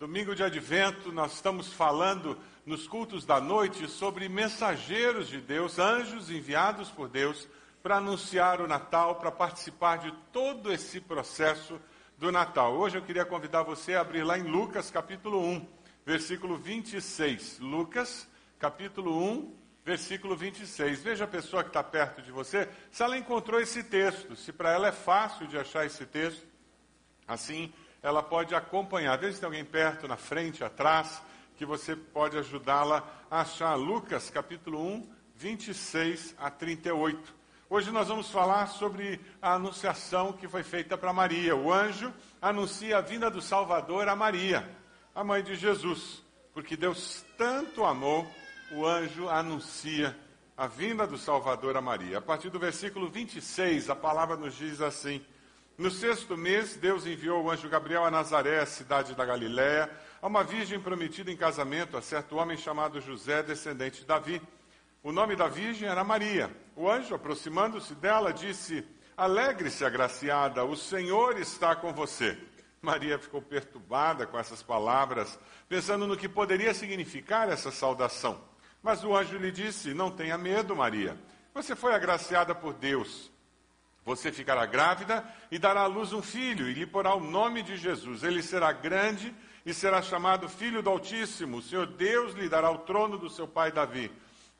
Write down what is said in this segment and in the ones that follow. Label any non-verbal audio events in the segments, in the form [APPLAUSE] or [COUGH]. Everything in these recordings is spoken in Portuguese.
Domingo de Advento, nós estamos falando nos cultos da noite sobre mensageiros de Deus, anjos enviados por Deus para anunciar o Natal, para participar de todo esse processo do Natal. Hoje eu queria convidar você a abrir lá em Lucas capítulo 1, versículo 26. Lucas capítulo 1, versículo 26. Veja a pessoa que está perto de você, se ela encontrou esse texto, se para ela é fácil de achar esse texto, assim ela pode acompanhar. Veja se tem alguém perto, na frente, atrás, que você pode ajudá-la a achar. Lucas capítulo 1, 26 a 38. Hoje nós vamos falar sobre a anunciação que foi feita para Maria. O anjo anuncia a vinda do Salvador a Maria, a mãe de Jesus. Porque Deus tanto amou, o anjo anuncia a vinda do Salvador a Maria. A partir do versículo 26, a palavra nos diz assim: No sexto mês, Deus enviou o anjo Gabriel a Nazaré, cidade da Galiléia, a uma virgem prometida em casamento a certo homem chamado José, descendente de Davi. O nome da virgem era Maria. O anjo, aproximando-se dela, disse: Alegre-se, agraciada, o Senhor está com você. Maria ficou perturbada com essas palavras, pensando no que poderia significar essa saudação. Mas o anjo lhe disse: Não tenha medo, Maria. Você foi agraciada por Deus. Você ficará grávida e dará à luz um filho, e lhe porá o nome de Jesus. Ele será grande e será chamado Filho do Altíssimo. O Senhor Deus lhe dará o trono do seu pai Davi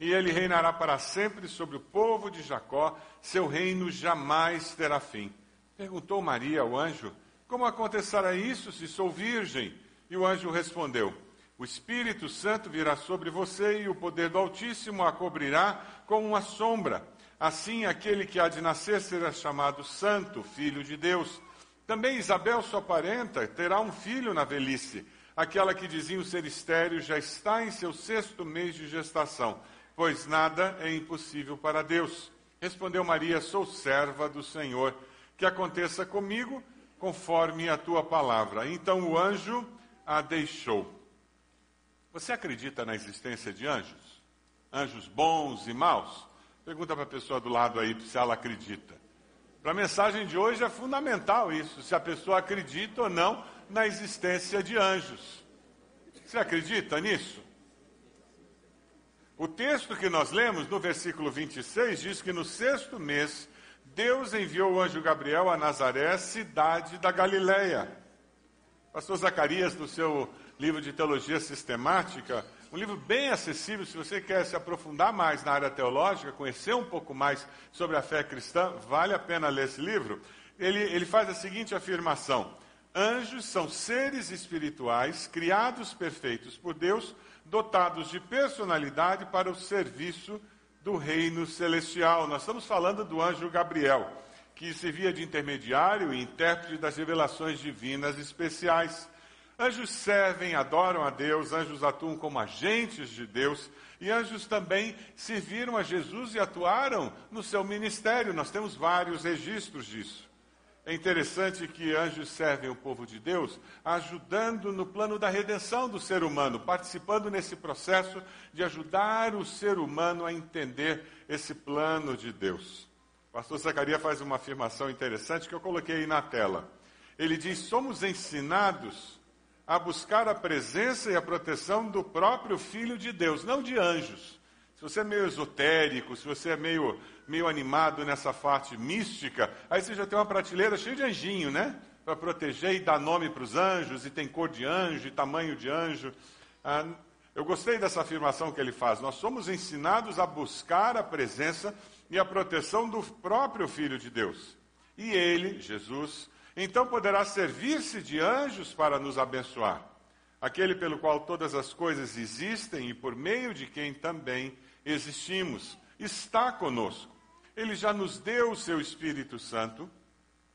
e ele reinará para sempre sobre o povo de Jacó, seu reino jamais terá fim. Perguntou Maria ao anjo: Como acontecerá isso se sou virgem? E o anjo respondeu: O Espírito Santo virá sobre você e o poder do Altíssimo a cobrirá como uma sombra. Assim, aquele que há de nascer será chamado Santo, Filho de Deus. Também Isabel, sua parenta, terá um filho na velhice. Aquela que diziam ser estéreo já está em seu sexto mês de gestação pois nada é impossível para Deus. Respondeu Maria: Sou serva do Senhor, que aconteça comigo conforme a tua palavra. Então o anjo a deixou. Você acredita na existência de anjos? Anjos bons e maus? Pergunta para a pessoa do lado aí se ela acredita. Para a mensagem de hoje é fundamental isso, se a pessoa acredita ou não na existência de anjos. Você acredita nisso? O texto que nós lemos, no versículo 26, diz que no sexto mês, Deus enviou o anjo Gabriel a Nazaré, cidade da Galileia. Pastor Zacarias, no seu livro de teologia sistemática, um livro bem acessível, se você quer se aprofundar mais na área teológica, conhecer um pouco mais sobre a fé cristã, vale a pena ler esse livro. Ele, ele faz a seguinte afirmação: Anjos são seres espirituais criados perfeitos por Deus dotados de personalidade para o serviço do reino celestial. Nós estamos falando do anjo Gabriel, que servia de intermediário e intérprete das revelações divinas especiais. Anjos servem, adoram a Deus, anjos atuam como agentes de Deus, e anjos também serviram a Jesus e atuaram no seu ministério. Nós temos vários registros disso. É interessante que anjos servem o povo de Deus, ajudando no plano da redenção do ser humano, participando nesse processo de ajudar o ser humano a entender esse plano de Deus. O pastor Zacarias faz uma afirmação interessante que eu coloquei aí na tela. Ele diz: somos ensinados a buscar a presença e a proteção do próprio Filho de Deus, não de anjos. Se você é meio esotérico, se você é meio, meio animado nessa parte mística, aí você já tem uma prateleira cheia de anjinho, né? Para proteger e dar nome para os anjos, e tem cor de anjo, e tamanho de anjo. Ah, eu gostei dessa afirmação que ele faz. Nós somos ensinados a buscar a presença e a proteção do próprio Filho de Deus. E ele, Jesus, então poderá servir-se de anjos para nos abençoar. Aquele pelo qual todas as coisas existem e por meio de quem também existimos, está conosco. Ele já nos deu o seu Espírito Santo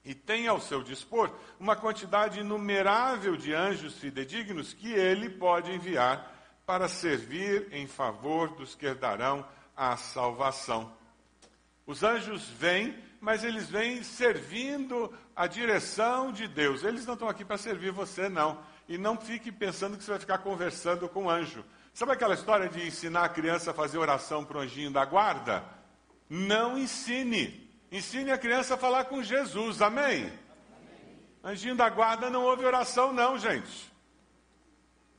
e tem ao seu dispor uma quantidade inumerável de anjos fidedignos que ele pode enviar para servir em favor dos que herdarão a salvação. Os anjos vêm, mas eles vêm servindo a direção de Deus. Eles não estão aqui para servir você, não. E não fique pensando que você vai ficar conversando com o anjo. Sabe aquela história de ensinar a criança a fazer oração para o anjinho da guarda? Não ensine. Ensine a criança a falar com Jesus, amém? amém? Anjinho da guarda não ouve oração, não, gente.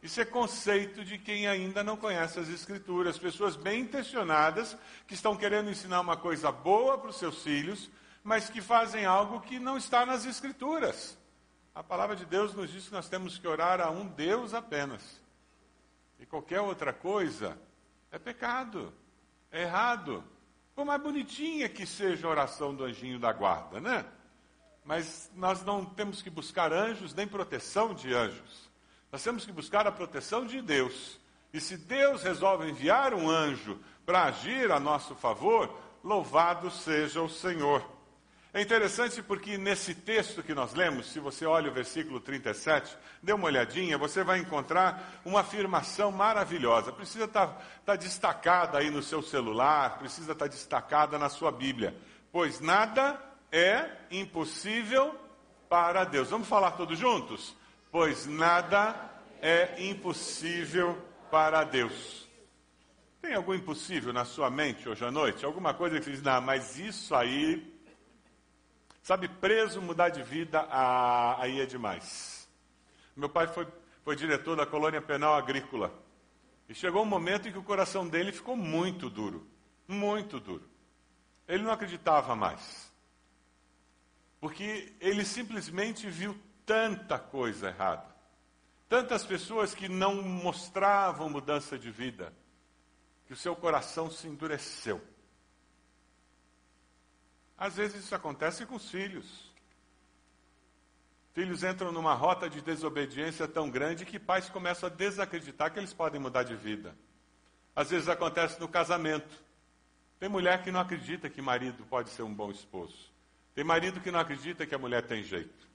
Isso é conceito de quem ainda não conhece as Escrituras, pessoas bem intencionadas que estão querendo ensinar uma coisa boa para os seus filhos, mas que fazem algo que não está nas Escrituras. A palavra de Deus nos diz que nós temos que orar a um Deus apenas. E qualquer outra coisa é pecado, é errado. Por mais bonitinha que seja a oração do anjinho da guarda, né? Mas nós não temos que buscar anjos nem proteção de anjos. Nós temos que buscar a proteção de Deus. E se Deus resolve enviar um anjo para agir a nosso favor, louvado seja o Senhor. É interessante porque nesse texto que nós lemos, se você olha o versículo 37, dê uma olhadinha, você vai encontrar uma afirmação maravilhosa. Precisa estar, tá, estar tá destacada aí no seu celular, precisa estar tá destacada na sua Bíblia. Pois nada é impossível para Deus. Vamos falar todos juntos? Pois nada é impossível para Deus. Tem algum impossível na sua mente hoje à noite? Alguma coisa que você diz, não, mas isso aí, sabe, preso, mudar de vida, ah, aí é demais. Meu pai foi, foi diretor da colônia penal agrícola. E chegou um momento em que o coração dele ficou muito duro. Muito duro. Ele não acreditava mais. Porque ele simplesmente viu tanta coisa errada. Tantas pessoas que não mostravam mudança de vida, que o seu coração se endureceu. Às vezes isso acontece com os filhos. Filhos entram numa rota de desobediência tão grande que pais começam a desacreditar que eles podem mudar de vida. Às vezes acontece no casamento. Tem mulher que não acredita que marido pode ser um bom esposo. Tem marido que não acredita que a mulher tem jeito.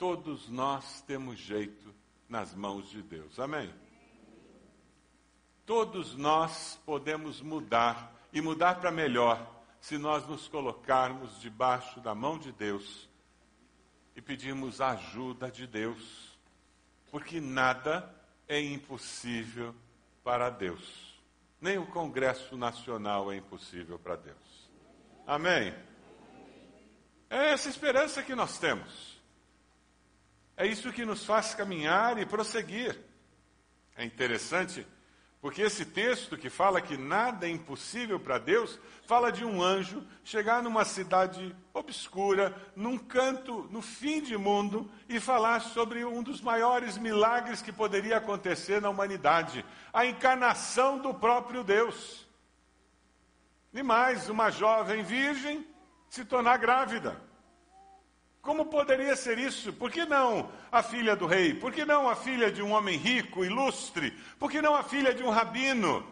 Todos nós temos jeito nas mãos de Deus. Amém? Todos nós podemos mudar e mudar para melhor se nós nos colocarmos debaixo da mão de Deus e pedirmos a ajuda de Deus, porque nada é impossível para Deus. Nem o Congresso Nacional é impossível para Deus. Amém? É essa esperança que nós temos. É isso que nos faz caminhar e prosseguir. É interessante, porque esse texto que fala que nada é impossível para Deus, fala de um anjo chegar numa cidade obscura, num canto, no fim de mundo, e falar sobre um dos maiores milagres que poderia acontecer na humanidade a encarnação do próprio Deus. E mais, uma jovem virgem se tornar grávida. Como poderia ser isso? Por que não a filha do rei? Por que não a filha de um homem rico, ilustre? Por que não a filha de um rabino?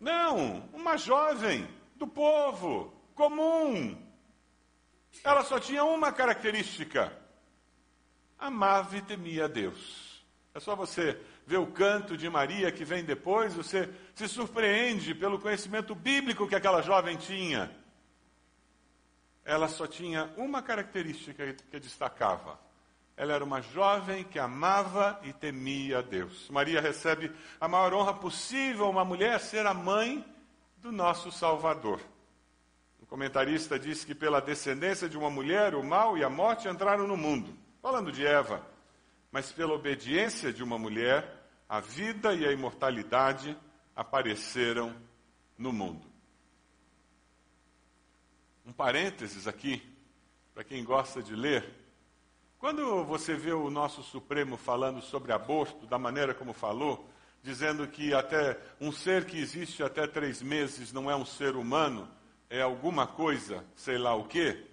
Não, uma jovem do povo, comum. Ela só tinha uma característica: amava e temia a Deus. É só você ver o canto de Maria que vem depois, você se surpreende pelo conhecimento bíblico que aquela jovem tinha ela só tinha uma característica que destacava. Ela era uma jovem que amava e temia a Deus. Maria recebe a maior honra possível, uma mulher ser a mãe do nosso Salvador. O comentarista diz que pela descendência de uma mulher, o mal e a morte entraram no mundo. Falando de Eva. Mas pela obediência de uma mulher, a vida e a imortalidade apareceram no mundo. Um parênteses aqui, para quem gosta de ler. Quando você vê o nosso Supremo falando sobre aborto, da maneira como falou, dizendo que até um ser que existe até três meses não é um ser humano, é alguma coisa, sei lá o quê,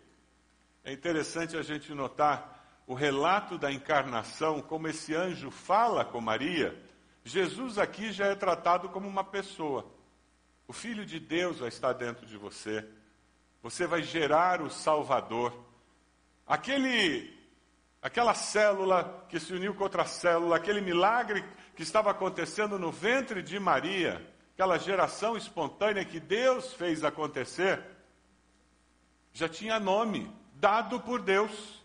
é interessante a gente notar o relato da encarnação, como esse anjo fala com Maria. Jesus aqui já é tratado como uma pessoa. O Filho de Deus já está dentro de você. Você vai gerar o Salvador. Aquele, aquela célula que se uniu com outra célula, aquele milagre que estava acontecendo no ventre de Maria, aquela geração espontânea que Deus fez acontecer, já tinha nome, dado por Deus.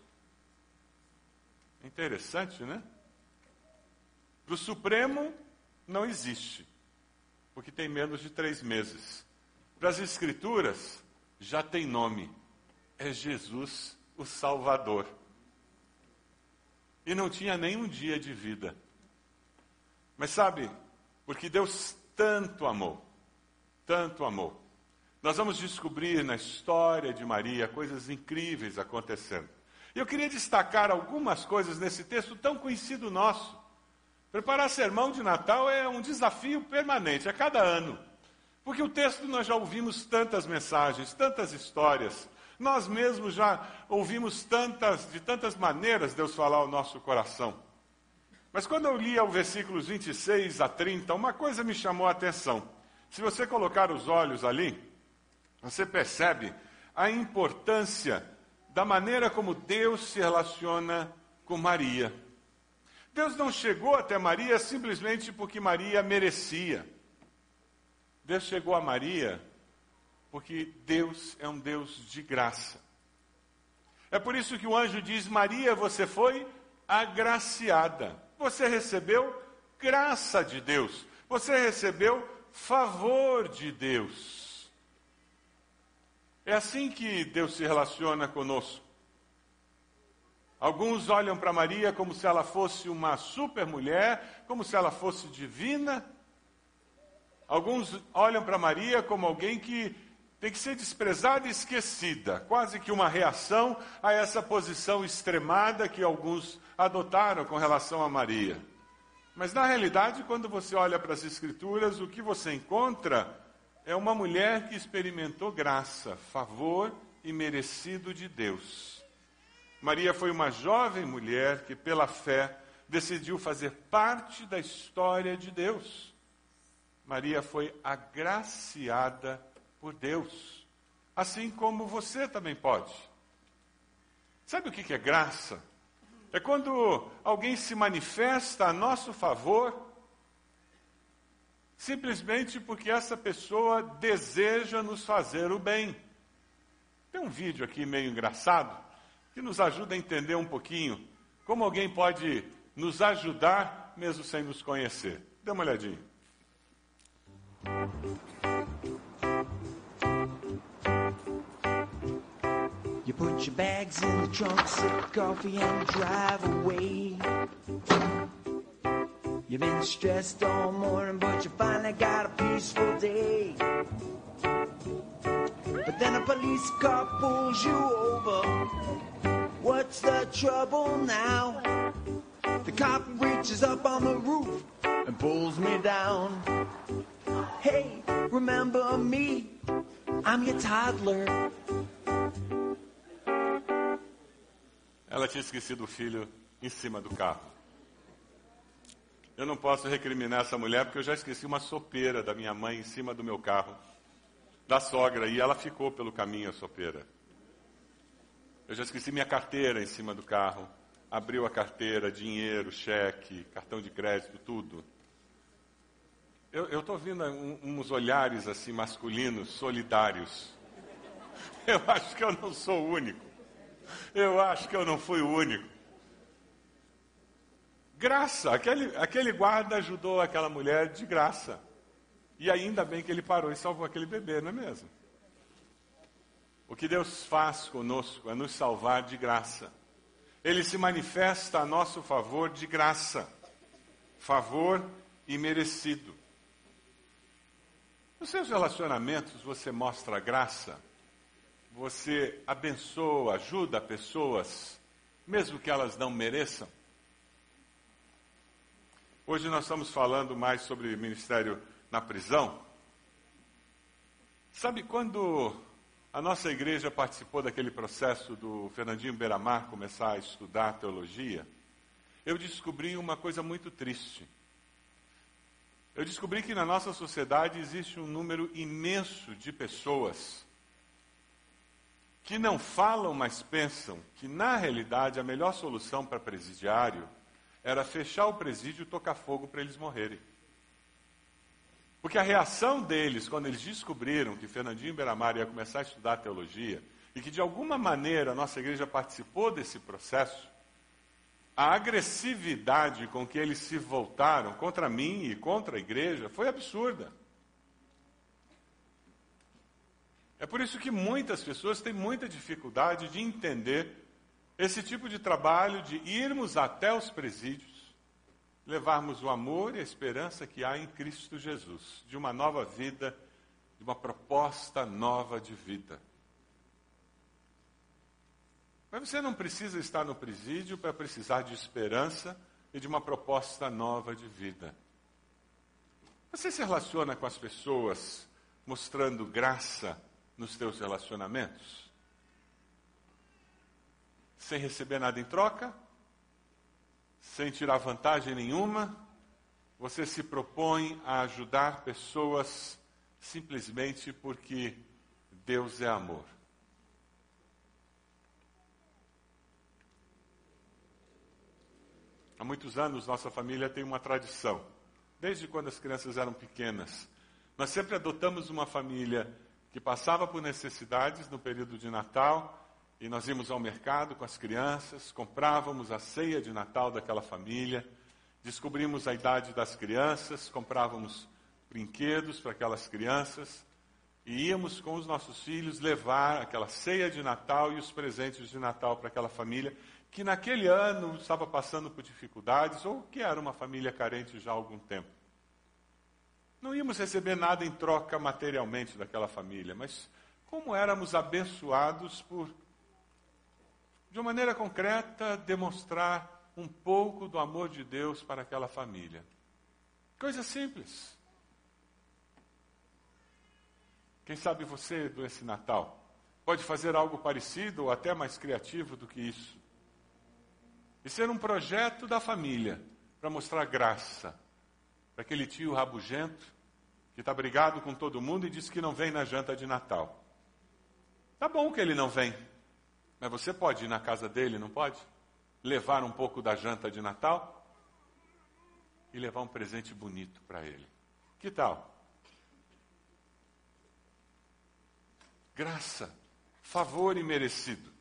Interessante, né? Para o Supremo, não existe, porque tem menos de três meses. Para as Escrituras, já tem nome: é Jesus, o Salvador. e não tinha nenhum dia de vida. Mas sabe, porque Deus tanto amou, tanto amou. Nós vamos descobrir na história de Maria coisas incríveis acontecendo. E eu queria destacar algumas coisas nesse texto tão conhecido nosso. Preparar sermão de Natal é um desafio permanente, a cada ano. Porque o texto nós já ouvimos tantas mensagens, tantas histórias. Nós mesmos já ouvimos tantas, de tantas maneiras Deus falar ao nosso coração. Mas quando eu lia o versículos 26 a 30, uma coisa me chamou a atenção. Se você colocar os olhos ali, você percebe a importância da maneira como Deus se relaciona com Maria. Deus não chegou até Maria simplesmente porque Maria merecia. Deus chegou a Maria porque Deus é um Deus de graça. É por isso que o anjo diz: Maria, você foi agraciada. Você recebeu graça de Deus. Você recebeu favor de Deus. É assim que Deus se relaciona conosco. Alguns olham para Maria como se ela fosse uma supermulher, como se ela fosse divina. Alguns olham para Maria como alguém que tem que ser desprezada e esquecida, quase que uma reação a essa posição extremada que alguns adotaram com relação a Maria. Mas na realidade, quando você olha para as Escrituras, o que você encontra é uma mulher que experimentou graça, favor e merecido de Deus. Maria foi uma jovem mulher que, pela fé, decidiu fazer parte da história de Deus. Maria foi agraciada por Deus, assim como você também pode. Sabe o que é graça? É quando alguém se manifesta a nosso favor, simplesmente porque essa pessoa deseja nos fazer o bem. Tem um vídeo aqui meio engraçado que nos ajuda a entender um pouquinho como alguém pode nos ajudar mesmo sem nos conhecer. Dê uma olhadinha. You put your bags in the trunk, sip coffee and drive away. You've been stressed all morning, but you finally got a peaceful day. But then a police car pulls you over. What's the trouble now? The cop reaches up on the roof and pulls me down. Hey, remember me? I'm your toddler. Ela tinha esquecido o filho em cima do carro. Eu não posso recriminar essa mulher porque eu já esqueci uma sopeira da minha mãe em cima do meu carro, da sogra, e ela ficou pelo caminho a sopeira. Eu já esqueci minha carteira em cima do carro. Abriu a carteira, dinheiro, cheque, cartão de crédito, tudo. Eu estou vendo um, uns olhares assim masculinos, solidários. [LAUGHS] Eu acho que eu não sou o único. Eu acho que eu não fui o único. Graça, aquele, aquele guarda ajudou aquela mulher de graça. E ainda bem que ele parou e salvou aquele bebê, não é mesmo? O que Deus faz conosco é nos salvar de graça. Ele se manifesta a nosso favor de graça, favor imerecido. Nos seus relacionamentos você mostra graça, você abençoa, ajuda pessoas, mesmo que elas não mereçam. Hoje nós estamos falando mais sobre ministério na prisão. Sabe quando a nossa igreja participou daquele processo do Fernandinho Beiramar começar a estudar teologia. Eu descobri uma coisa muito triste. Eu descobri que na nossa sociedade existe um número imenso de pessoas que não falam, mas pensam que, na realidade, a melhor solução para presidiário era fechar o presídio e tocar fogo para eles morrerem. Porque a reação deles, quando eles descobriram que Fernandinho Beiramar ia começar a estudar teologia, e que de alguma maneira a nossa igreja participou desse processo, a agressividade com que eles se voltaram contra mim e contra a igreja foi absurda. É por isso que muitas pessoas têm muita dificuldade de entender esse tipo de trabalho de irmos até os presídios, levarmos o amor e a esperança que há em Cristo Jesus, de uma nova vida, de uma proposta nova de vida. Mas você não precisa estar no presídio para precisar de esperança e de uma proposta nova de vida. Você se relaciona com as pessoas mostrando graça nos teus relacionamentos? Sem receber nada em troca? Sem tirar vantagem nenhuma? Você se propõe a ajudar pessoas simplesmente porque Deus é amor. Há muitos anos, nossa família tem uma tradição. Desde quando as crianças eram pequenas, nós sempre adotamos uma família que passava por necessidades no período de Natal e nós íamos ao mercado com as crianças, comprávamos a ceia de Natal daquela família, descobrimos a idade das crianças, comprávamos brinquedos para aquelas crianças e íamos com os nossos filhos levar aquela ceia de Natal e os presentes de Natal para aquela família que naquele ano estava passando por dificuldades ou que era uma família carente já há algum tempo. Não íamos receber nada em troca materialmente daquela família, mas como éramos abençoados por, de uma maneira concreta, demonstrar um pouco do amor de Deus para aquela família. Coisa simples. Quem sabe você, esse Natal, pode fazer algo parecido ou até mais criativo do que isso. E ser um projeto da família para mostrar graça para aquele tio rabugento que está brigado com todo mundo e diz que não vem na janta de Natal. Tá bom que ele não vem, mas você pode ir na casa dele, não pode? Levar um pouco da janta de Natal e levar um presente bonito para ele. Que tal? Graça, favor imerecido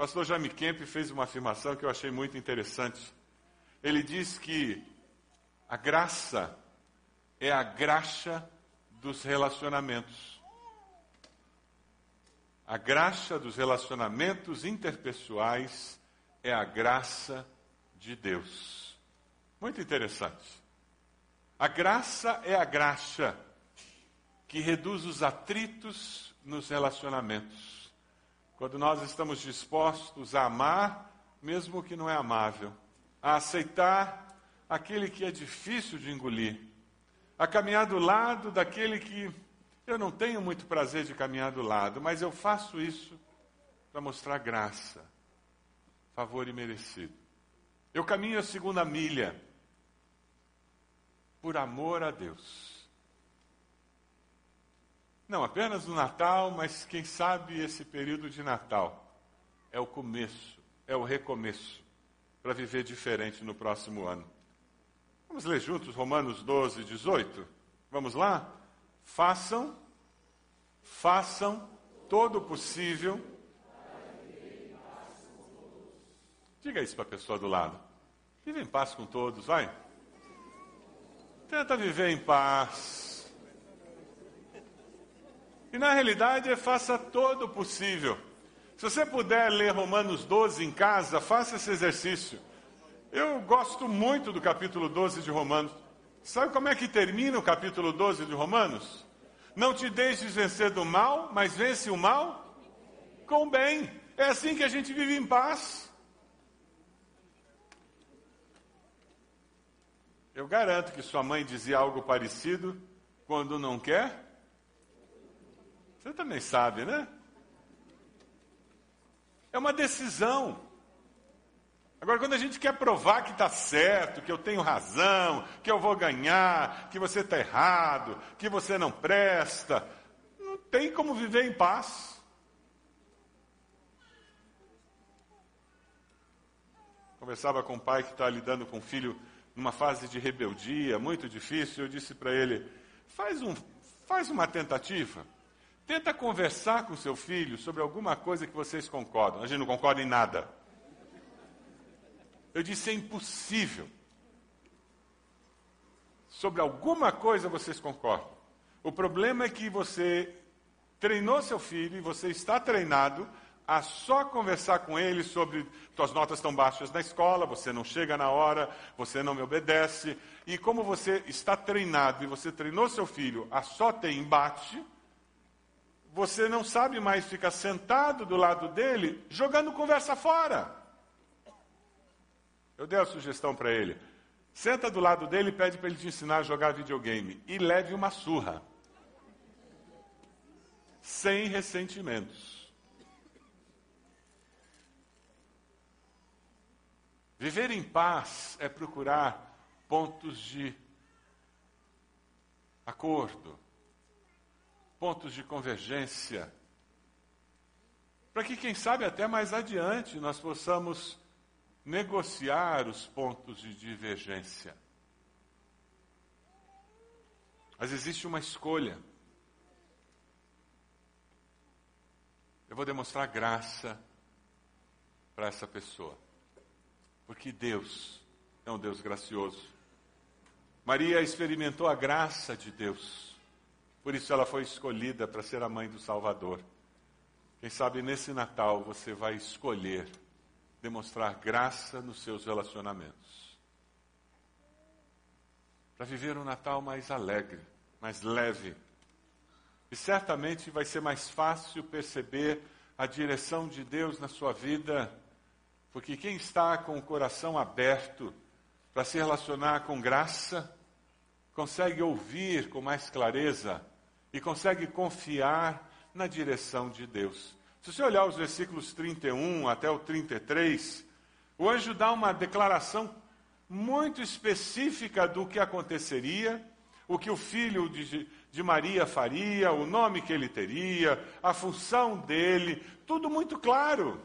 pastor Jaime Kemp fez uma afirmação que eu achei muito interessante. Ele diz que a graça é a graxa dos relacionamentos. A graxa dos relacionamentos interpessoais é a graça de Deus. Muito interessante. A graça é a graxa que reduz os atritos nos relacionamentos. Quando nós estamos dispostos a amar, mesmo que não é amável, a aceitar aquele que é difícil de engolir, a caminhar do lado daquele que eu não tenho muito prazer de caminhar do lado, mas eu faço isso para mostrar graça, favor imerecido. Eu caminho a segunda milha por amor a Deus. Não apenas no Natal, mas quem sabe esse período de Natal é o começo, é o recomeço para viver diferente no próximo ano. Vamos ler juntos Romanos 12, 18? Vamos lá? Façam, façam todo o possível. Diga isso para a pessoa do lado. Vive em paz com todos, vai. Tenta viver em paz. E na realidade, faça todo o possível. Se você puder ler Romanos 12 em casa, faça esse exercício. Eu gosto muito do capítulo 12 de Romanos. Sabe como é que termina o capítulo 12 de Romanos? Não te deixes vencer do mal, mas vence o mal com o bem. É assim que a gente vive em paz. Eu garanto que sua mãe dizia algo parecido quando não quer você também sabe, né? É uma decisão. Agora, quando a gente quer provar que está certo, que eu tenho razão, que eu vou ganhar, que você está errado, que você não presta, não tem como viver em paz. Conversava com um pai que está lidando com um filho numa fase de rebeldia muito difícil. Eu disse para ele: faz, um, faz uma tentativa. Tenta conversar com seu filho sobre alguma coisa que vocês concordam. A gente não concorda em nada. Eu disse: é impossível. Sobre alguma coisa vocês concordam. O problema é que você treinou seu filho e você está treinado a só conversar com ele sobre tuas notas estão baixas na escola, você não chega na hora, você não me obedece. E como você está treinado e você treinou seu filho a só ter embate, você não sabe mais ficar sentado do lado dele jogando conversa fora. Eu dei a sugestão para ele. Senta do lado dele e pede para ele te ensinar a jogar videogame. E leve uma surra. Sem ressentimentos. Viver em paz é procurar pontos de acordo, pontos de convergência, para que, quem sabe, até mais adiante nós possamos negociar os pontos de divergência. Mas existe uma escolha. Eu vou demonstrar graça para essa pessoa. Porque Deus é um Deus gracioso. Maria experimentou a graça de Deus. Por isso ela foi escolhida para ser a mãe do Salvador. Quem sabe nesse Natal você vai escolher demonstrar graça nos seus relacionamentos. Para viver um Natal mais alegre, mais leve. E certamente vai ser mais fácil perceber a direção de Deus na sua vida porque quem está com o coração aberto para se relacionar com graça, consegue ouvir com mais clareza e consegue confiar na direção de Deus. Se você olhar os versículos 31 até o 33, o anjo dá uma declaração muito específica do que aconteceria, o que o filho de, de Maria faria, o nome que ele teria, a função dele, tudo muito claro.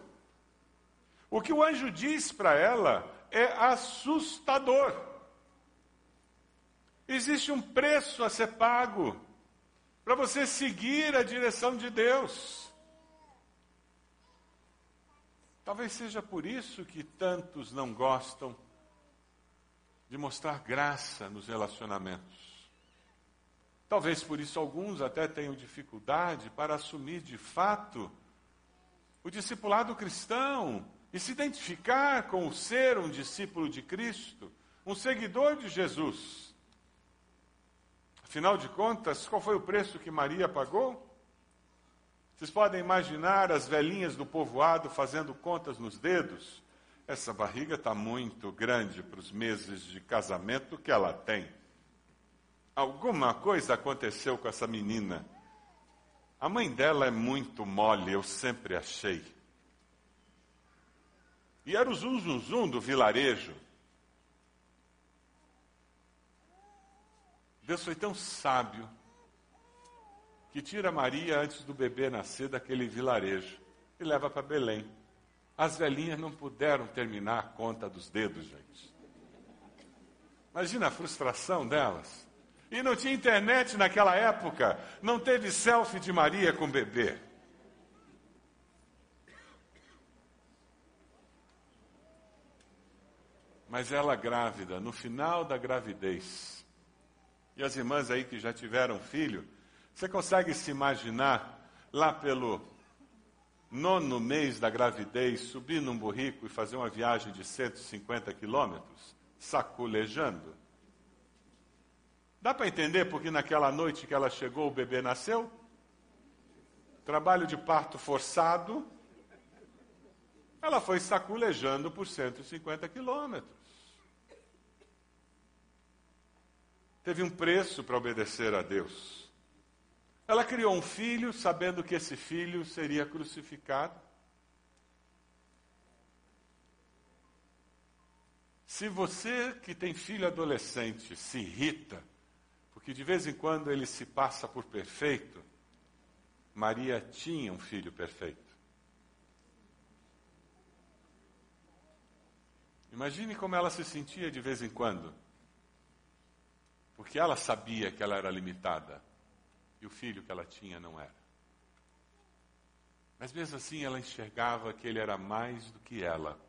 O que o anjo diz para ela é assustador. Existe um preço a ser pago para você seguir a direção de Deus. Talvez seja por isso que tantos não gostam de mostrar graça nos relacionamentos. Talvez por isso alguns até tenham dificuldade para assumir de fato o discipulado cristão, e se identificar com o ser um discípulo de Cristo, um seguidor de Jesus. Afinal de contas, qual foi o preço que Maria pagou? Vocês podem imaginar as velhinhas do povoado fazendo contas nos dedos? Essa barriga está muito grande para os meses de casamento que ela tem. Alguma coisa aconteceu com essa menina. A mãe dela é muito mole, eu sempre achei. E era o zum, zum, zum do vilarejo. Deus foi tão sábio que tira Maria antes do bebê nascer daquele vilarejo e leva para Belém. As velhinhas não puderam terminar a conta dos dedos, gente. Imagina a frustração delas. E não tinha internet naquela época, não teve selfie de Maria com bebê. mas ela grávida, no final da gravidez. E as irmãs aí que já tiveram filho, você consegue se imaginar lá pelo nono mês da gravidez, subir num burrico e fazer uma viagem de 150 quilômetros, saculejando? Dá para entender porque naquela noite que ela chegou o bebê nasceu? Trabalho de parto forçado, ela foi saculejando por 150 quilômetros. Teve um preço para obedecer a Deus. Ela criou um filho sabendo que esse filho seria crucificado. Se você que tem filho adolescente se irrita, porque de vez em quando ele se passa por perfeito, Maria tinha um filho perfeito. Imagine como ela se sentia de vez em quando porque ela sabia que ela era limitada e o filho que ela tinha não era. Mas mesmo assim ela enxergava que ele era mais do que ela.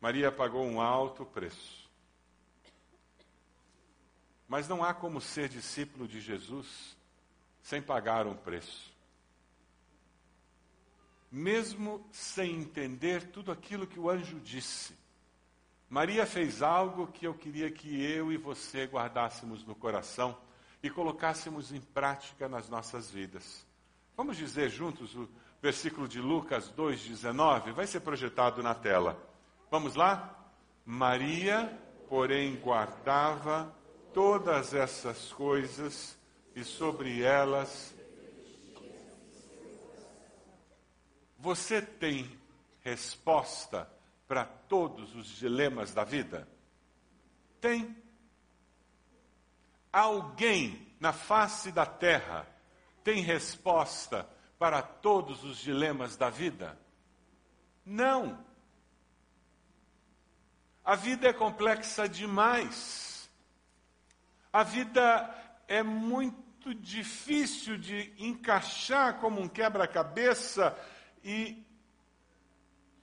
Maria pagou um alto preço. Mas não há como ser discípulo de Jesus sem pagar um preço. mesmo sem entender tudo aquilo que o anjo disse. Maria fez algo que eu queria que eu e você guardássemos no coração e colocássemos em prática nas nossas vidas. Vamos dizer juntos o versículo de Lucas 2,19? Vai ser projetado na tela. Vamos lá? Maria, porém, guardava todas essas coisas e sobre elas. Você tem resposta para todos os dilemas da vida? Tem. Alguém na face da terra tem resposta para todos os dilemas da vida? Não. A vida é complexa demais. A vida é muito difícil de encaixar como um quebra-cabeça e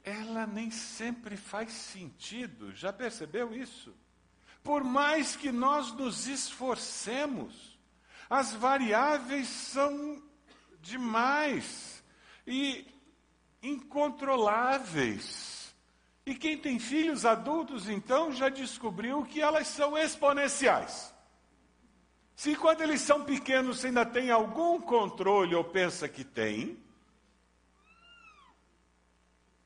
ela nem sempre faz sentido. Já percebeu isso? Por mais que nós nos esforcemos, as variáveis são demais e incontroláveis. E quem tem filhos adultos, então, já descobriu que elas são exponenciais. Se quando eles são pequenos você ainda tem algum controle ou pensa que tem,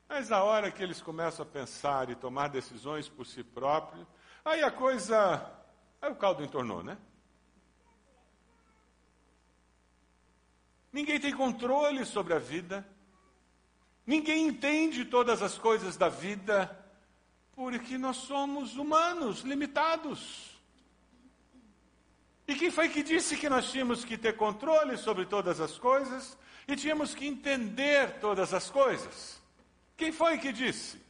mas a hora que eles começam a pensar e tomar decisões por si próprios, aí a coisa. Aí o caldo entornou, né? Ninguém tem controle sobre a vida. Ninguém entende todas as coisas da vida, porque nós somos humanos, limitados. E quem foi que disse que nós tínhamos que ter controle sobre todas as coisas e tínhamos que entender todas as coisas? Quem foi que disse?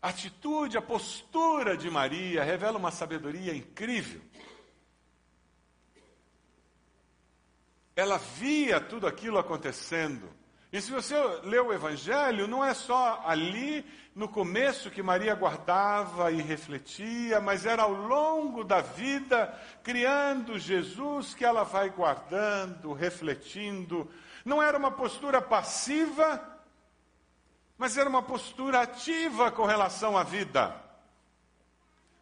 A atitude, a postura de Maria revela uma sabedoria incrível. Ela via tudo aquilo acontecendo. E se você lê o Evangelho, não é só ali no começo que Maria guardava e refletia, mas era ao longo da vida, criando Jesus, que ela vai guardando, refletindo. Não era uma postura passiva, mas era uma postura ativa com relação à vida.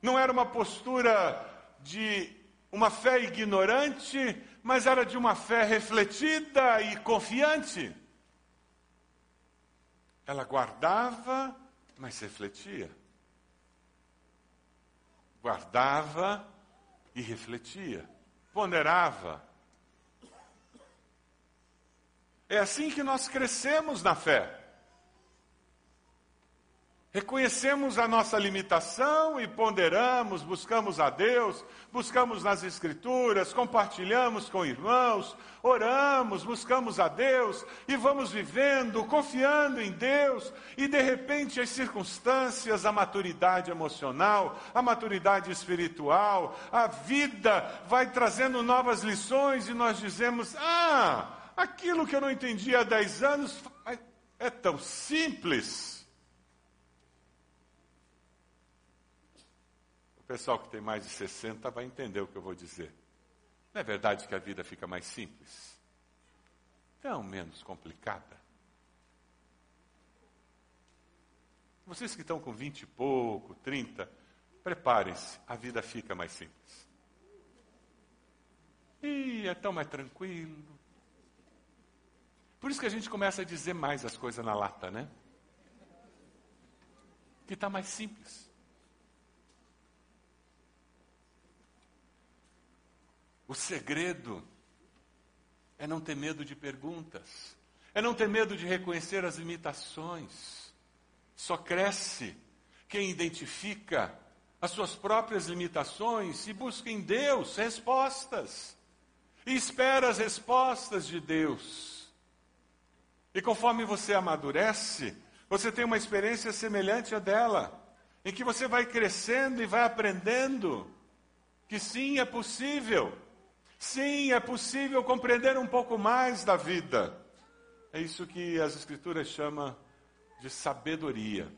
Não era uma postura de uma fé ignorante, mas era de uma fé refletida e confiante. Ela guardava, mas refletia. Guardava e refletia. Ponderava. É assim que nós crescemos na fé. Reconhecemos a nossa limitação e ponderamos, buscamos a Deus, buscamos nas Escrituras, compartilhamos com irmãos, oramos, buscamos a Deus e vamos vivendo, confiando em Deus, e de repente as circunstâncias, a maturidade emocional, a maturidade espiritual, a vida vai trazendo novas lições e nós dizemos: Ah, aquilo que eu não entendi há 10 anos é tão simples. O pessoal que tem mais de 60 vai entender o que eu vou dizer. Não é verdade que a vida fica mais simples? Tão menos complicada. Vocês que estão com 20 e pouco, 30, preparem-se, a vida fica mais simples. E é tão mais tranquilo. Por isso que a gente começa a dizer mais as coisas na lata, né? Que está mais simples. O segredo é não ter medo de perguntas, é não ter medo de reconhecer as limitações. Só cresce quem identifica as suas próprias limitações e busca em Deus respostas. E espera as respostas de Deus. E conforme você amadurece, você tem uma experiência semelhante à dela, em que você vai crescendo e vai aprendendo que sim, é possível Sim, é possível compreender um pouco mais da vida. É isso que as Escrituras chamam de sabedoria.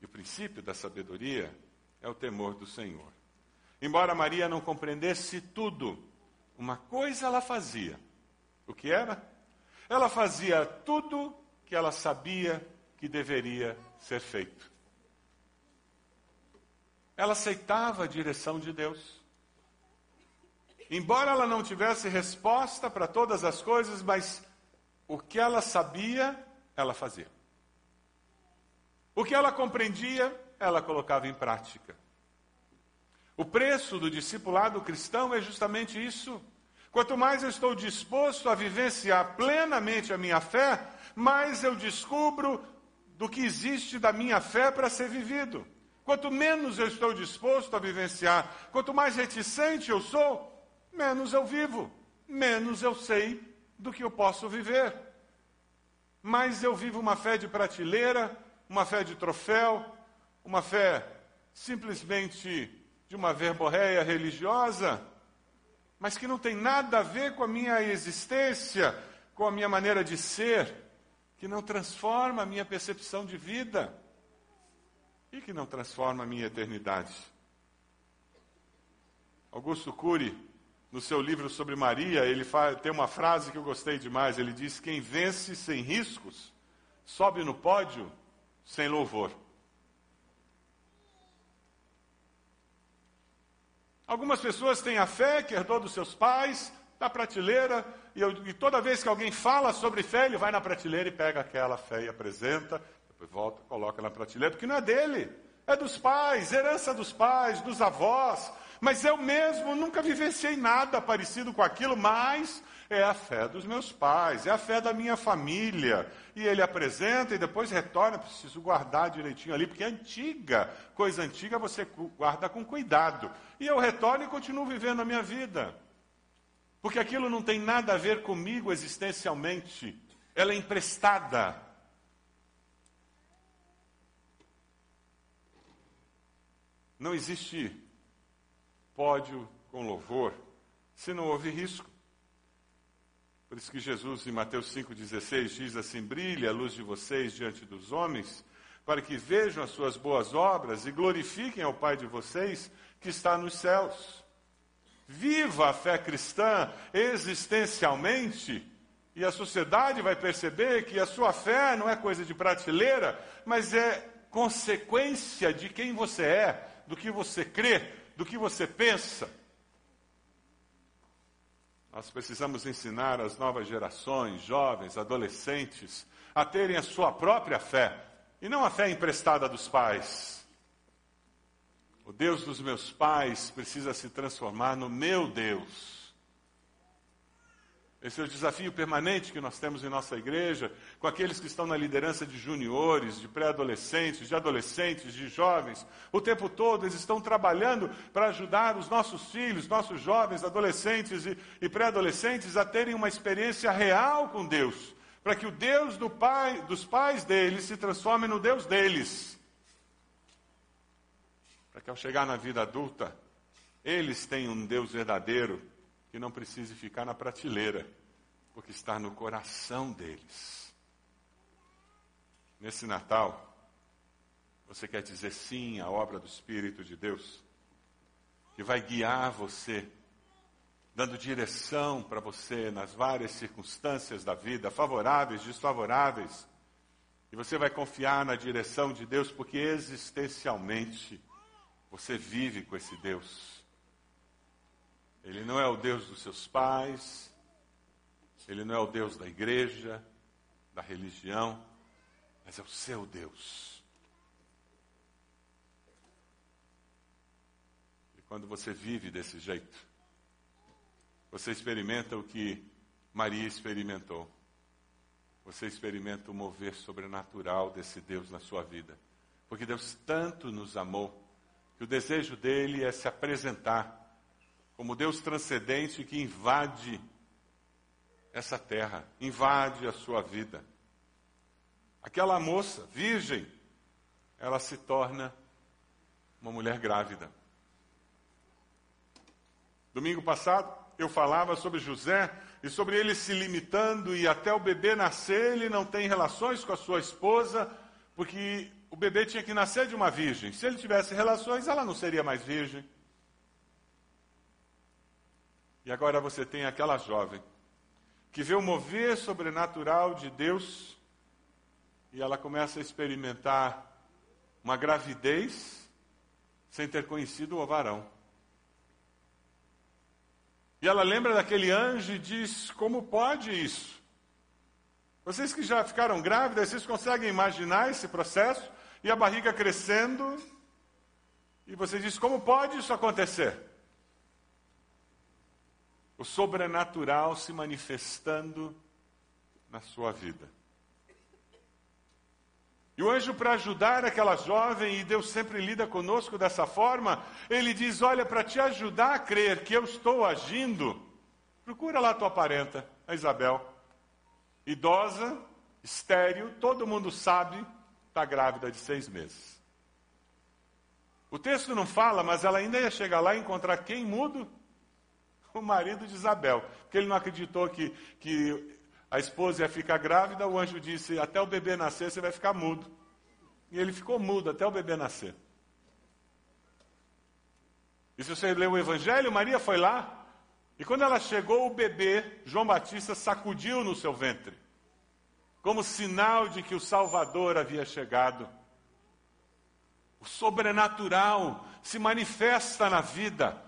E o princípio da sabedoria é o temor do Senhor. Embora Maria não compreendesse tudo, uma coisa ela fazia. O que era? Ela fazia tudo que ela sabia que deveria ser feito. Ela aceitava a direção de Deus. Embora ela não tivesse resposta para todas as coisas, mas o que ela sabia, ela fazia. O que ela compreendia, ela colocava em prática. O preço do discipulado cristão é justamente isso. Quanto mais eu estou disposto a vivenciar plenamente a minha fé, mais eu descubro do que existe da minha fé para ser vivido. Quanto menos eu estou disposto a vivenciar, quanto mais reticente eu sou, menos eu vivo, menos eu sei do que eu posso viver. Mais eu vivo uma fé de prateleira, uma fé de troféu, uma fé simplesmente de uma verborreia religiosa, mas que não tem nada a ver com a minha existência, com a minha maneira de ser, que não transforma a minha percepção de vida e que não transforma a minha eternidade. Augusto Cury, no seu livro sobre Maria, ele tem uma frase que eu gostei demais. Ele diz: Quem vence sem riscos, sobe no pódio sem louvor. Algumas pessoas têm a fé que herdou dos seus pais, da prateleira, e, eu, e, toda vez que alguém fala sobre fé, ele vai na prateleira e pega aquela fé e apresenta, depois volta, coloca na prateleira, porque não é dele, é dos pais, herança dos pais, dos avós. Mas eu mesmo nunca vivenciei nada parecido com aquilo, mas é a fé dos meus pais, é a fé da minha família. E ele apresenta e depois retorna, preciso guardar direitinho ali, porque é antiga, coisa antiga você guarda com cuidado. E eu retorno e continuo vivendo a minha vida. Porque aquilo não tem nada a ver comigo existencialmente, ela é emprestada. Não existe pódio com louvor se não houve risco. Por isso que Jesus, em Mateus 5,16, diz assim: Brilhe a luz de vocês diante dos homens, para que vejam as suas boas obras e glorifiquem ao Pai de vocês que está nos céus. Viva a fé cristã existencialmente, e a sociedade vai perceber que a sua fé não é coisa de prateleira, mas é consequência de quem você é, do que você crê, do que você pensa. Nós precisamos ensinar as novas gerações, jovens, adolescentes, a terem a sua própria fé e não a fé emprestada dos pais. O Deus dos meus pais precisa se transformar no meu Deus. Esse é o desafio permanente que nós temos em nossa igreja, com aqueles que estão na liderança de juniores, de pré-adolescentes, de adolescentes, de jovens. O tempo todo eles estão trabalhando para ajudar os nossos filhos, nossos jovens, adolescentes e, e pré-adolescentes a terem uma experiência real com Deus, para que o Deus do pai, dos pais deles se transforme no Deus deles. Para que ao chegar na vida adulta, eles tenham um Deus verdadeiro que não precise ficar na prateleira, porque está no coração deles. Nesse Natal, você quer dizer sim à obra do Espírito de Deus, que vai guiar você, dando direção para você nas várias circunstâncias da vida, favoráveis, desfavoráveis. E você vai confiar na direção de Deus, porque existencialmente você vive com esse Deus. Ele não é o Deus dos seus pais, ele não é o Deus da igreja, da religião, mas é o seu Deus. E quando você vive desse jeito, você experimenta o que Maria experimentou. Você experimenta o mover sobrenatural desse Deus na sua vida. Porque Deus tanto nos amou, que o desejo dele é se apresentar como Deus transcendente que invade essa terra, invade a sua vida. Aquela moça, virgem, ela se torna uma mulher grávida. Domingo passado, eu falava sobre José e sobre ele se limitando e até o bebê nascer, ele não tem relações com a sua esposa, porque o bebê tinha que nascer de uma virgem. Se ele tivesse relações, ela não seria mais virgem. E agora você tem aquela jovem que vê o mover sobrenatural de Deus e ela começa a experimentar uma gravidez sem ter conhecido o varão. E ela lembra daquele anjo e diz: Como pode isso? Vocês que já ficaram grávidas, vocês conseguem imaginar esse processo? E a barriga crescendo, e você diz: Como pode isso acontecer? O sobrenatural se manifestando na sua vida. E o anjo, para ajudar aquela jovem, e Deus sempre lida conosco dessa forma, ele diz: Olha, para te ajudar a crer que eu estou agindo, procura lá tua parenta, a Isabel. Idosa, estéril, todo mundo sabe, está grávida de seis meses. O texto não fala, mas ela ainda ia chegar lá e encontrar quem mudo? [LAUGHS] o marido de Isabel, porque ele não acreditou que, que a esposa ia ficar grávida, o anjo disse: Até o bebê nascer você vai ficar mudo. E ele ficou mudo até o bebê nascer. E se você lê o Evangelho, Maria foi lá, e quando ela chegou, o bebê, João Batista, sacudiu no seu ventre, como sinal de que o Salvador havia chegado. O sobrenatural se manifesta na vida.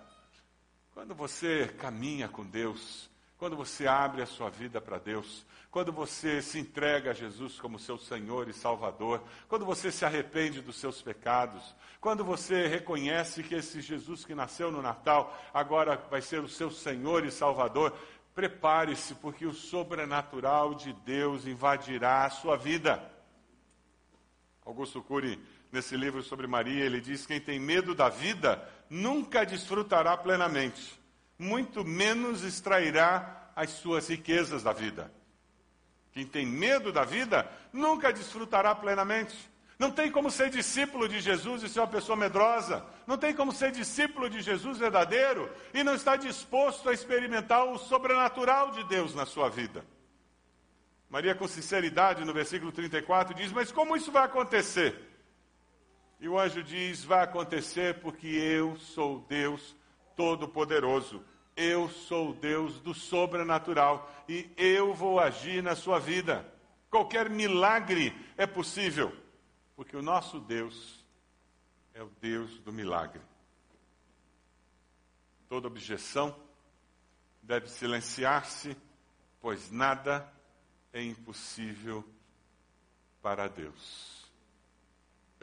Quando você caminha com Deus, quando você abre a sua vida para Deus, quando você se entrega a Jesus como seu Senhor e Salvador, quando você se arrepende dos seus pecados, quando você reconhece que esse Jesus que nasceu no Natal agora vai ser o seu Senhor e Salvador, prepare-se, porque o sobrenatural de Deus invadirá a sua vida. Augusto Cury, nesse livro sobre Maria, ele diz: quem tem medo da vida nunca desfrutará plenamente, muito menos extrairá as suas riquezas da vida. Quem tem medo da vida nunca desfrutará plenamente. Não tem como ser discípulo de Jesus e ser uma pessoa medrosa. Não tem como ser discípulo de Jesus verdadeiro e não estar disposto a experimentar o sobrenatural de Deus na sua vida. Maria, com sinceridade, no versículo 34, diz: Mas como isso vai acontecer? E o anjo diz: Vai acontecer porque eu sou Deus Todo-Poderoso. Eu sou Deus do sobrenatural e eu vou agir na sua vida. Qualquer milagre é possível, porque o nosso Deus é o Deus do milagre. Toda objeção deve silenciar-se, pois nada é impossível para Deus.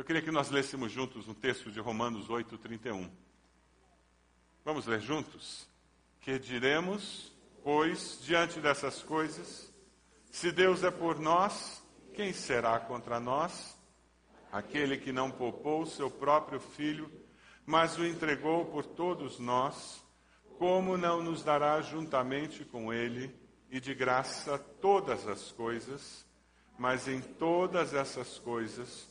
Eu queria que nós lêssemos juntos um texto de Romanos 8, 31. Vamos ler juntos? Que diremos, pois, diante dessas coisas, se Deus é por nós, quem será contra nós? Aquele que não poupou seu próprio filho, mas o entregou por todos nós, como não nos dará juntamente com ele e de graça todas as coisas? Mas em todas essas coisas,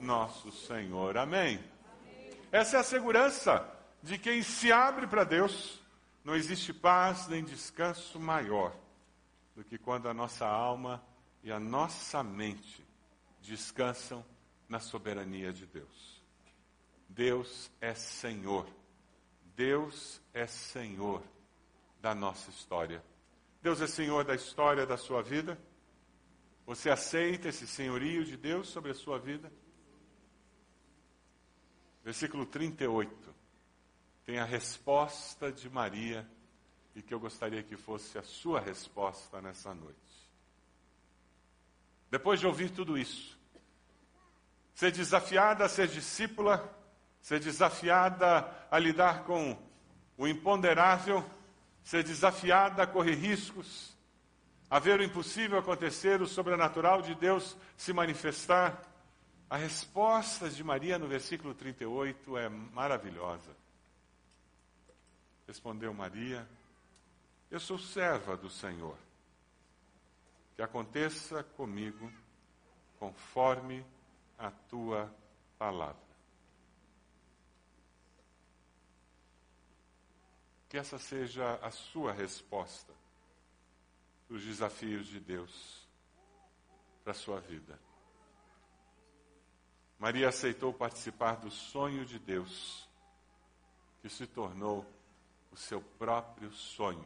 nosso Senhor. Amém? Essa é a segurança de quem se abre para Deus. Não existe paz nem descanso maior do que quando a nossa alma e a nossa mente descansam na soberania de Deus. Deus é Senhor. Deus é Senhor da nossa história. Deus é Senhor da história da sua vida. Você aceita esse senhorio de Deus sobre a sua vida? Versículo 38. Tem a resposta de Maria e que eu gostaria que fosse a sua resposta nessa noite. Depois de ouvir tudo isso, ser desafiada a ser discípula, ser desafiada a lidar com o imponderável, ser desafiada a correr riscos, a ver o impossível acontecer, o sobrenatural de Deus se manifestar, a resposta de Maria no versículo 38 é maravilhosa. Respondeu Maria: Eu sou serva do Senhor. Que aconteça comigo conforme a tua palavra. Que essa seja a sua resposta para os desafios de Deus para a sua vida. Maria aceitou participar do sonho de Deus, que se tornou o seu próprio sonho.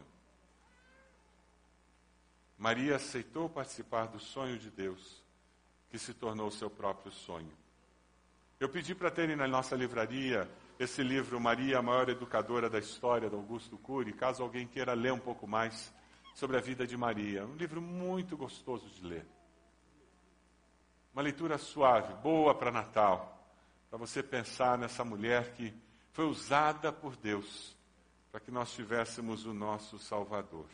Maria aceitou participar do sonho de Deus, que se tornou o seu próprio sonho. Eu pedi para terem na nossa livraria esse livro, Maria, a maior educadora da história, do Augusto Cury, caso alguém queira ler um pouco mais sobre a vida de Maria. Um livro muito gostoso de ler. Uma leitura suave, boa para Natal, para você pensar nessa mulher que foi usada por Deus para que nós tivéssemos o nosso Salvador.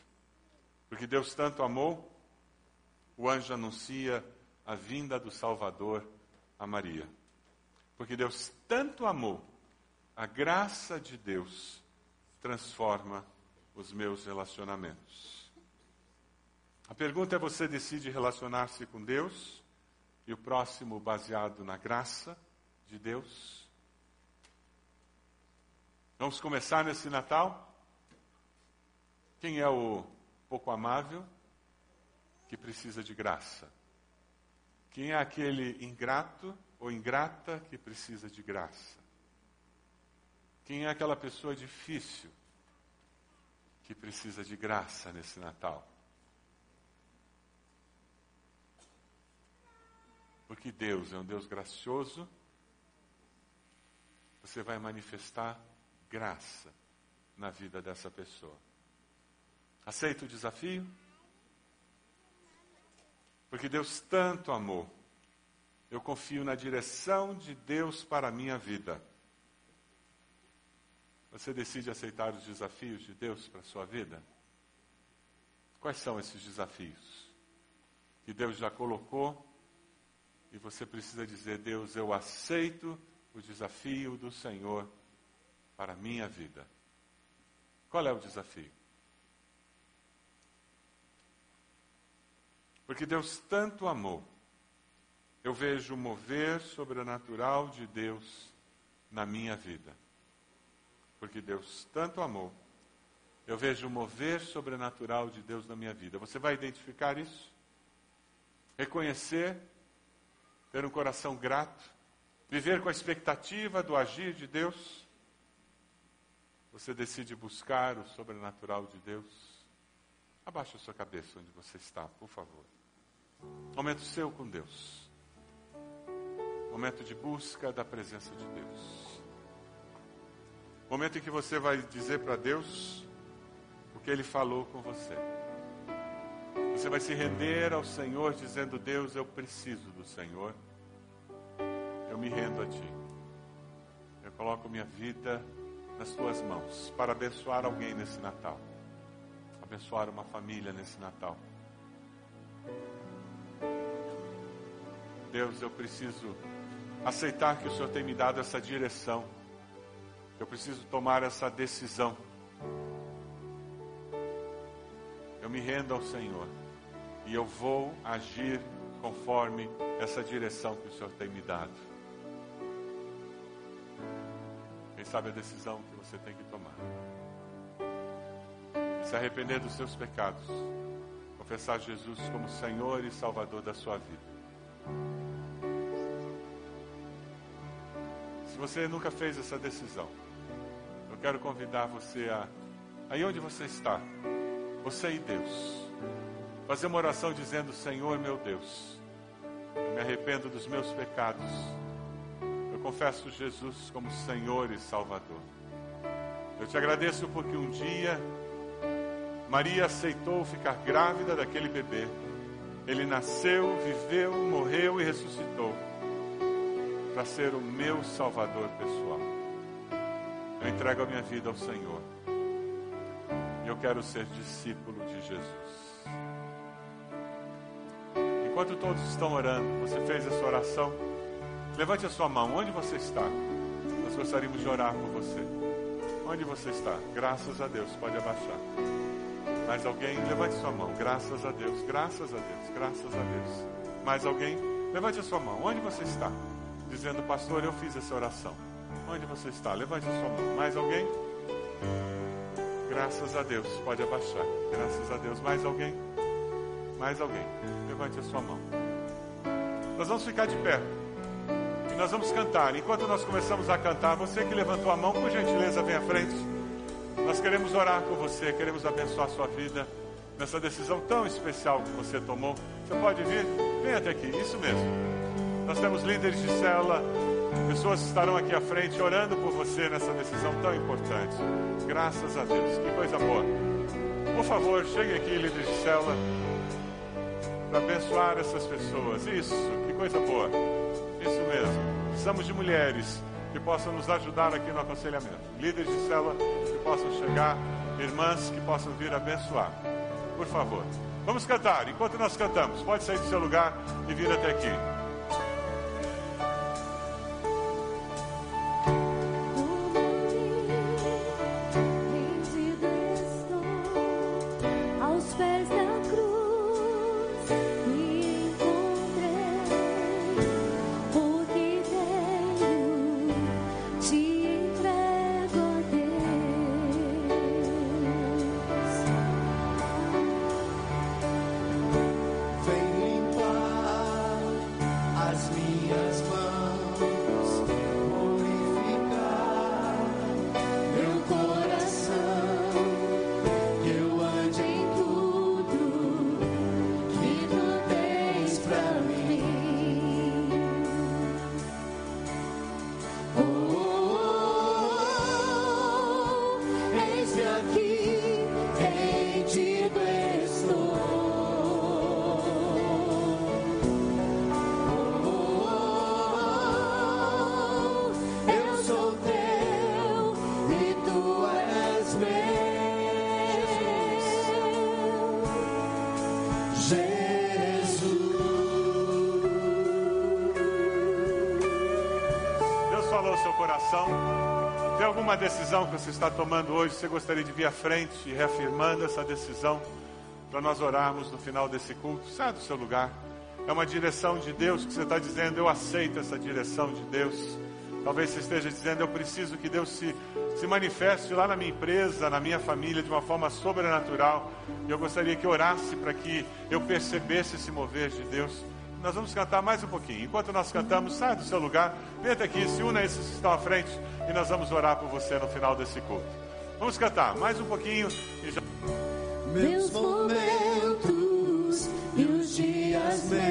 Porque Deus tanto amou, o anjo anuncia a vinda do Salvador a Maria. Porque Deus tanto amou, a graça de Deus transforma os meus relacionamentos. A pergunta é: você decide relacionar-se com Deus e o próximo baseado na graça de Deus? Vamos começar nesse Natal? Quem é o pouco amável que precisa de graça? Quem é aquele ingrato ou ingrata que precisa de graça? Quem é aquela pessoa difícil que precisa de graça nesse Natal? Porque Deus é um Deus gracioso, você vai manifestar graça na vida dessa pessoa. Aceita o desafio? Porque Deus tanto amou eu confio na direção de Deus para a minha vida. Você decide aceitar os desafios de Deus para a sua vida? Quais são esses desafios? Que Deus já colocou e você precisa dizer: Deus, eu aceito o desafio do Senhor para a minha vida. Qual é o desafio? Porque Deus tanto amou eu vejo o mover sobrenatural de Deus na minha vida. Porque Deus tanto amou. Eu vejo o mover sobrenatural de Deus na minha vida. Você vai identificar isso? Reconhecer, ter um coração grato, viver com a expectativa do agir de Deus. Você decide buscar o sobrenatural de Deus. Abaixe a sua cabeça onde você está, por favor. Momento seu com Deus momento de busca da presença de Deus. Momento em que você vai dizer para Deus o que Ele falou com você. Você vai se render ao Senhor dizendo: Deus, eu preciso do Senhor. Eu me rendo a Ti. Eu coloco minha vida nas Tuas mãos para abençoar alguém nesse Natal. Abençoar uma família nesse Natal. Deus, eu preciso aceitar que o Senhor tem me dado essa direção. Eu preciso tomar essa decisão. Eu me rendo ao Senhor e eu vou agir conforme essa direção que o Senhor tem me dado. Quem sabe a decisão que você tem que tomar? Se arrepender dos seus pecados, confessar Jesus como Senhor e Salvador da sua vida. você nunca fez essa decisão, eu quero convidar você a, aí onde você está, você e Deus, fazer uma oração dizendo: Senhor meu Deus, eu me arrependo dos meus pecados, eu confesso Jesus como Senhor e Salvador. Eu te agradeço porque um dia Maria aceitou ficar grávida daquele bebê. Ele nasceu, viveu, morreu e ressuscitou para ser o meu Salvador pessoal. Eu entrego a minha vida ao Senhor. E eu quero ser discípulo de Jesus. Enquanto todos estão orando, você fez essa oração? Levante a sua mão. Onde você está? Nós gostaríamos de orar por você. Onde você está? Graças a Deus. Pode abaixar. Mais alguém? Levante sua mão. Graças a Deus, graças a Deus, graças a Deus. Mais alguém? Levante a sua mão. Onde você está? Dizendo, pastor, eu fiz essa oração. Onde você está? Levante a sua mão. Mais alguém? Graças a Deus. Pode abaixar. Graças a Deus. Mais alguém? Mais alguém? Levante a sua mão. Nós vamos ficar de pé. E nós vamos cantar. Enquanto nós começamos a cantar, você que levantou a mão, por gentileza, vem à frente. Nós queremos orar com você, queremos abençoar a sua vida nessa decisão tão especial que você tomou. Você pode vir? Vem até aqui, isso mesmo. Nós temos líderes de célula, pessoas estarão aqui à frente orando por você nessa decisão tão importante. Graças a Deus, que coisa boa. Por favor, chegue aqui, líderes de célula, para abençoar essas pessoas. Isso, que coisa boa. Isso mesmo. Precisamos de mulheres que possam nos ajudar aqui no aconselhamento. Líderes de célula que possam chegar, irmãs que possam vir abençoar. Por favor. Vamos cantar. Enquanto nós cantamos, pode sair do seu lugar e vir até aqui. Decisão que você está tomando hoje, você gostaria de vir à frente, reafirmando essa decisão, para nós orarmos no final desse culto? Sai do seu lugar. É uma direção de Deus que você está dizendo, eu aceito essa direção de Deus. Talvez você esteja dizendo, eu preciso que Deus se, se manifeste lá na minha empresa, na minha família, de uma forma sobrenatural. E eu gostaria que orasse para que eu percebesse esse mover de Deus. Nós vamos cantar mais um pouquinho. Enquanto nós cantamos, saia do seu lugar, venha até aqui, se una a esses que estão à frente e nós vamos orar por você no final desse culto. Vamos cantar mais um pouquinho e já. Meus momentos e os dias meus,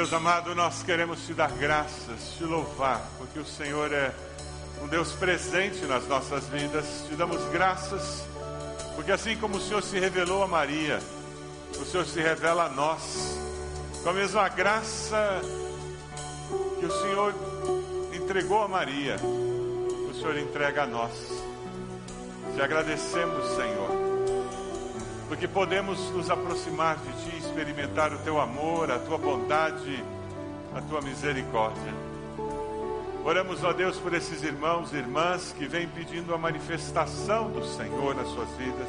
Deus amado, nós queremos te dar graças, te louvar, porque o Senhor é um Deus presente nas nossas vidas. Te damos graças, porque assim como o Senhor se revelou a Maria, o Senhor se revela a nós, com a mesma graça que o Senhor entregou a Maria, o Senhor entrega a nós. Te agradecemos, Senhor porque podemos nos aproximar de Ti, experimentar o Teu amor, a Tua bondade, a tua misericórdia. Oramos, ó Deus, por esses irmãos e irmãs que vêm pedindo a manifestação do Senhor nas suas vidas.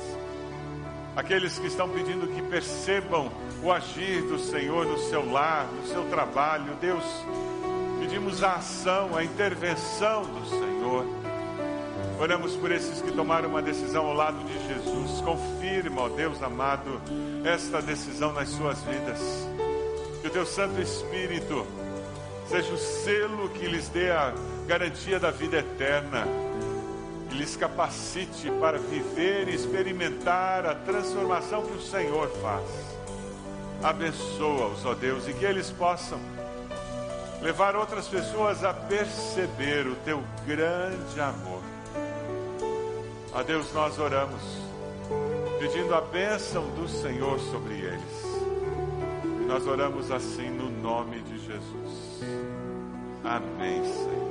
Aqueles que estão pedindo que percebam o agir do Senhor no seu lar, no seu trabalho. Deus, pedimos a ação, a intervenção do Senhor. Oramos por esses que tomaram uma decisão ao lado de Jesus. Confirma, ó Deus amado, esta decisão nas suas vidas. Que o teu Santo Espírito seja o selo que lhes dê a garantia da vida eterna e lhes capacite para viver e experimentar a transformação que o Senhor faz. Abençoa-os, ó Deus, e que eles possam levar outras pessoas a perceber o teu grande amor. A Deus nós oramos, pedindo a bênção do Senhor sobre eles. E nós oramos assim no nome de Jesus. Amém, Senhor.